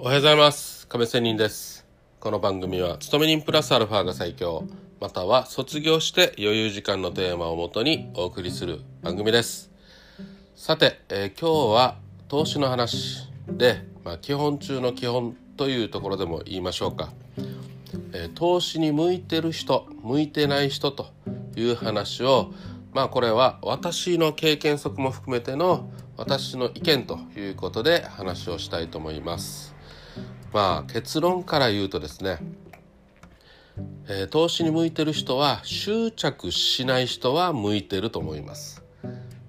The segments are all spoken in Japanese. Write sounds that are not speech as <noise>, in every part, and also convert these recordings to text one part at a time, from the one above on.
おはようございます。亀仙人です。この番組は勤め人プラスアルファが最強または卒業して余裕時間のテーマをもとにお送りする番組です。さて、えー、今日は投資の話で、まあ、基本中の基本というところでも言いましょうか、えー、投資に向いてる人向いてない人という話をまあこれは私の経験則も含めての私の意見ということで話をしたいと思います。まあ結論から言うとですね、えー、投資に向いてる人は執着しない人は向いてると思います。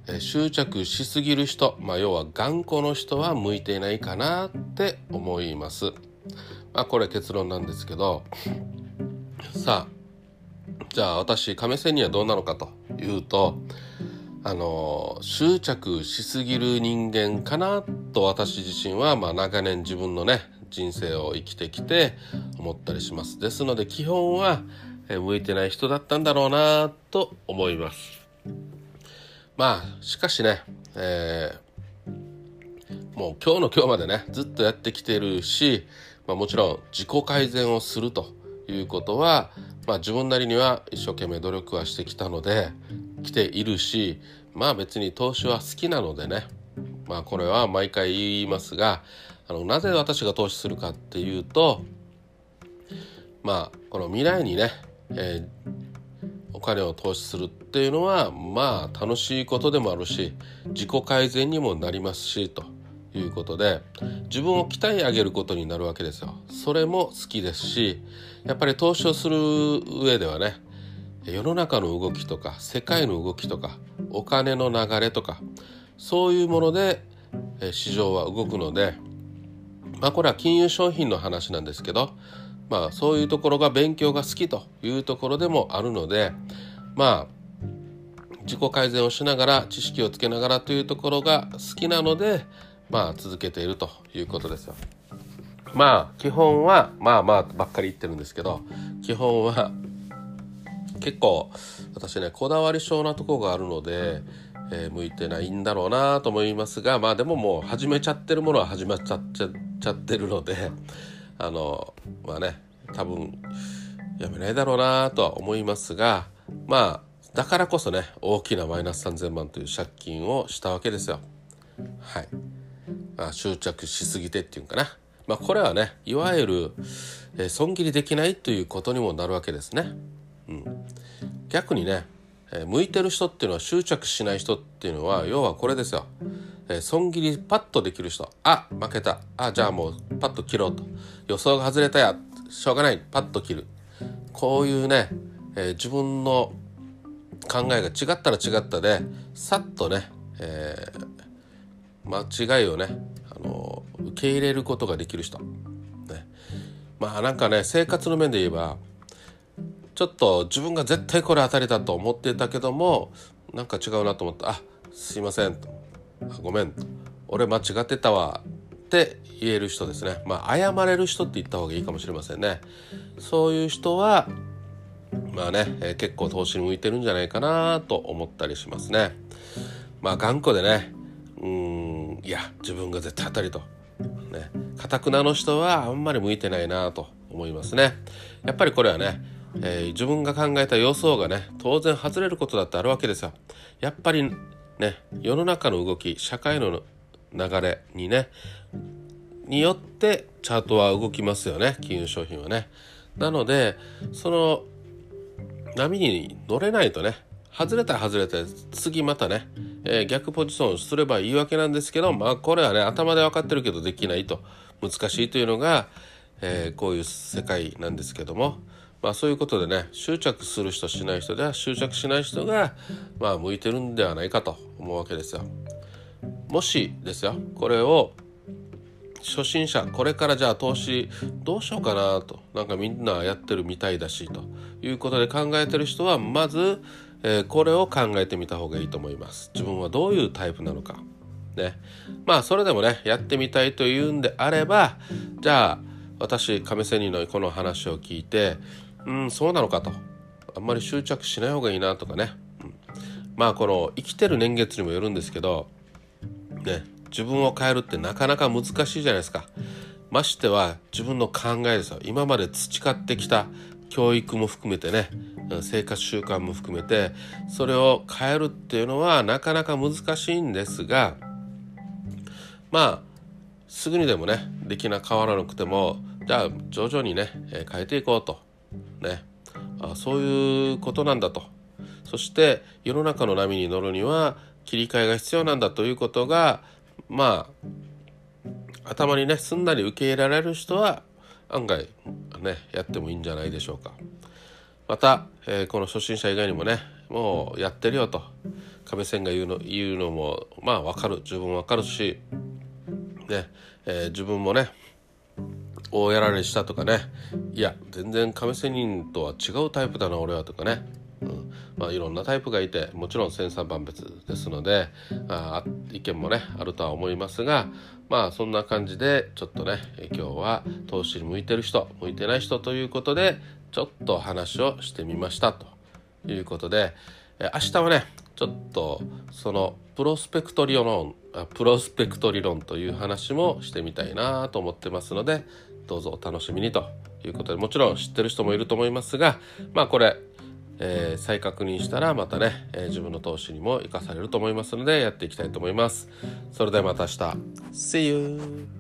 えー、執着しすぎる人、まあ要は頑固の人は向いていないかなって思います。まあこれ結論なんですけど、さあじゃあ私亀仙にはどうなのかというとあの執着しすぎる人間かなと私自身は、まあ、長年自分のね人生を生きてきて思ったりします。ですので基本は向いてない人だったんだろうなと思います。まあしかしね、えー、もう今日の今日までねずっとやってきてるし、まあ、もちろん自己改善をするということは、まあ、自分なりには一生懸命努力はしてきたので来ているしまあ別に投資は好きなのでねまあこれは毎回言いますがあのなぜ私が投資するかっていうとまあこの未来にね、えー、お金を投資するっていうのはまあ楽しいことでもあるし自己改善にもなりますしということで自分を鍛え上げることになるわけですよ。それも好きですしやっぱり投資をする上ではね世の中の動きとか世界の動きとかお金の流れとかそういうもので市場は動くのでまあこれは金融商品の話なんですけどまあそういうところが勉強が好きというところでもあるのでまあ自己改善をしながら知識をつけながらというところが好きなのでまあ続けているということですよ。まあ基本はまあまあばっかり言ってるんですけど基本は結構私ねこだわり症なとこがあるので、えー、向いてないんだろうなと思いますがまあでももう始めちゃってるものは始まっちゃっちゃってるので <laughs> あのまあね多分やめないだろうなとは思いますがまあだからこそね大きなマイナス3,000万という借金をしたわけですよ。はい、まあ、執着しすぎてっていうかな。まあ、これはねいわゆる、えー、損切りできないということにもなるわけですね。うん、逆にね、えー、向いてる人っていうのは執着しない人っていうのは要はこれですよ、えー、損切りパッとできる人。あ負けた。あじゃあもうパッと切ろうと。予想が外れたや。しょうがない。パッと切る。こういうね、えー、自分の考えが違ったら違ったでさっとね、えー、間違いをね、あの受け入れることができる人、ね、まあなんかね生活の面で言えばちょっと自分が絶対これ当たりだと思ってたけどもなんか違うなと思って「あすいません」と「ごめん」「俺間違ってたわ」って言える人ですね。まあ謝れる人って言った方がいいかもしれませんね。そういう人はまあね、えー、結構投資に向いてるんじゃないかなと思ったりしますね。まあ頑固でね。うんいや自分が絶対当たりと。ねかたくなの人はあんまり向いてないなと思いますね。やっぱりこれはねえー、自分が考えた予想がね当然外れることだってあるわけですよ。やっぱりね世の中の動き社会の流れにねによってチャートは動きますよね金融商品はね。なのでその波に乗れないとね外れたら外れて次またね、えー、逆ポジションすればいいわけなんですけどまあこれはね頭で分かってるけどできないと難しいというのが、えー、こういう世界なんですけどもまあそういうことでね執着する人しない人では執着しない人がまあ向いてるんではないかと思うわけですよ。もしですよこれを初心者これからじゃあ投資どうしようかなとなんかみんなやってるみたいだしということで考えてる人はまず、えー、これを考えてみた方がいいと思います。自分はどういうタイプなのか。ね。まあそれでもねやってみたいというんであればじゃあ私亀仙人のこの話を聞いてうんそうなのかと。あんまり執着しない方がいいなとかね、うん、まあこの生きてる年月にもよるんですけどね自分を変えるってなかなか難しいじゃないですか。ましては自分の考えですよ。今まで培ってきた教育も含めてね生活習慣も含めてそれを変えるっていうのはなかなか難しいんですがまあすぐにでもねできな変わらなくてもじゃあ徐々にね変えていこうと。ね。あそういうことなんだと。そして世の中の波に乗るには切り替えが必要なんだということがまあ頭にねすんなり受け入れられる人は案外ねやってもいいんじゃないでしょうか。また、えー、この初心者以外にもねもうやってるよと。亀仙が言うの言うのもまあ分かる。十分分かるしね、えー、自分もね大やられしたとかね。いや全然亀仙人とは違うタイプだな俺はとかね、うん。まあ、いろんなタイプがいてもちろん千差万別ですのであ意見もねあるとは思いますがまあそんな感じでちょっとね今日は投資に向いてる人向いてない人ということでちょっと話をしてみましたということで明日はねちょっとそのプロスペクト理論プロスペクト理論という話もしてみたいなと思ってますのでどうぞお楽しみにということでもちろん知ってる人もいると思いますがまあこれ、えー、再確認したらまたね、えー、自分の投資にも生かされると思いますのでやっていきたいと思います。それではまた明日 See you!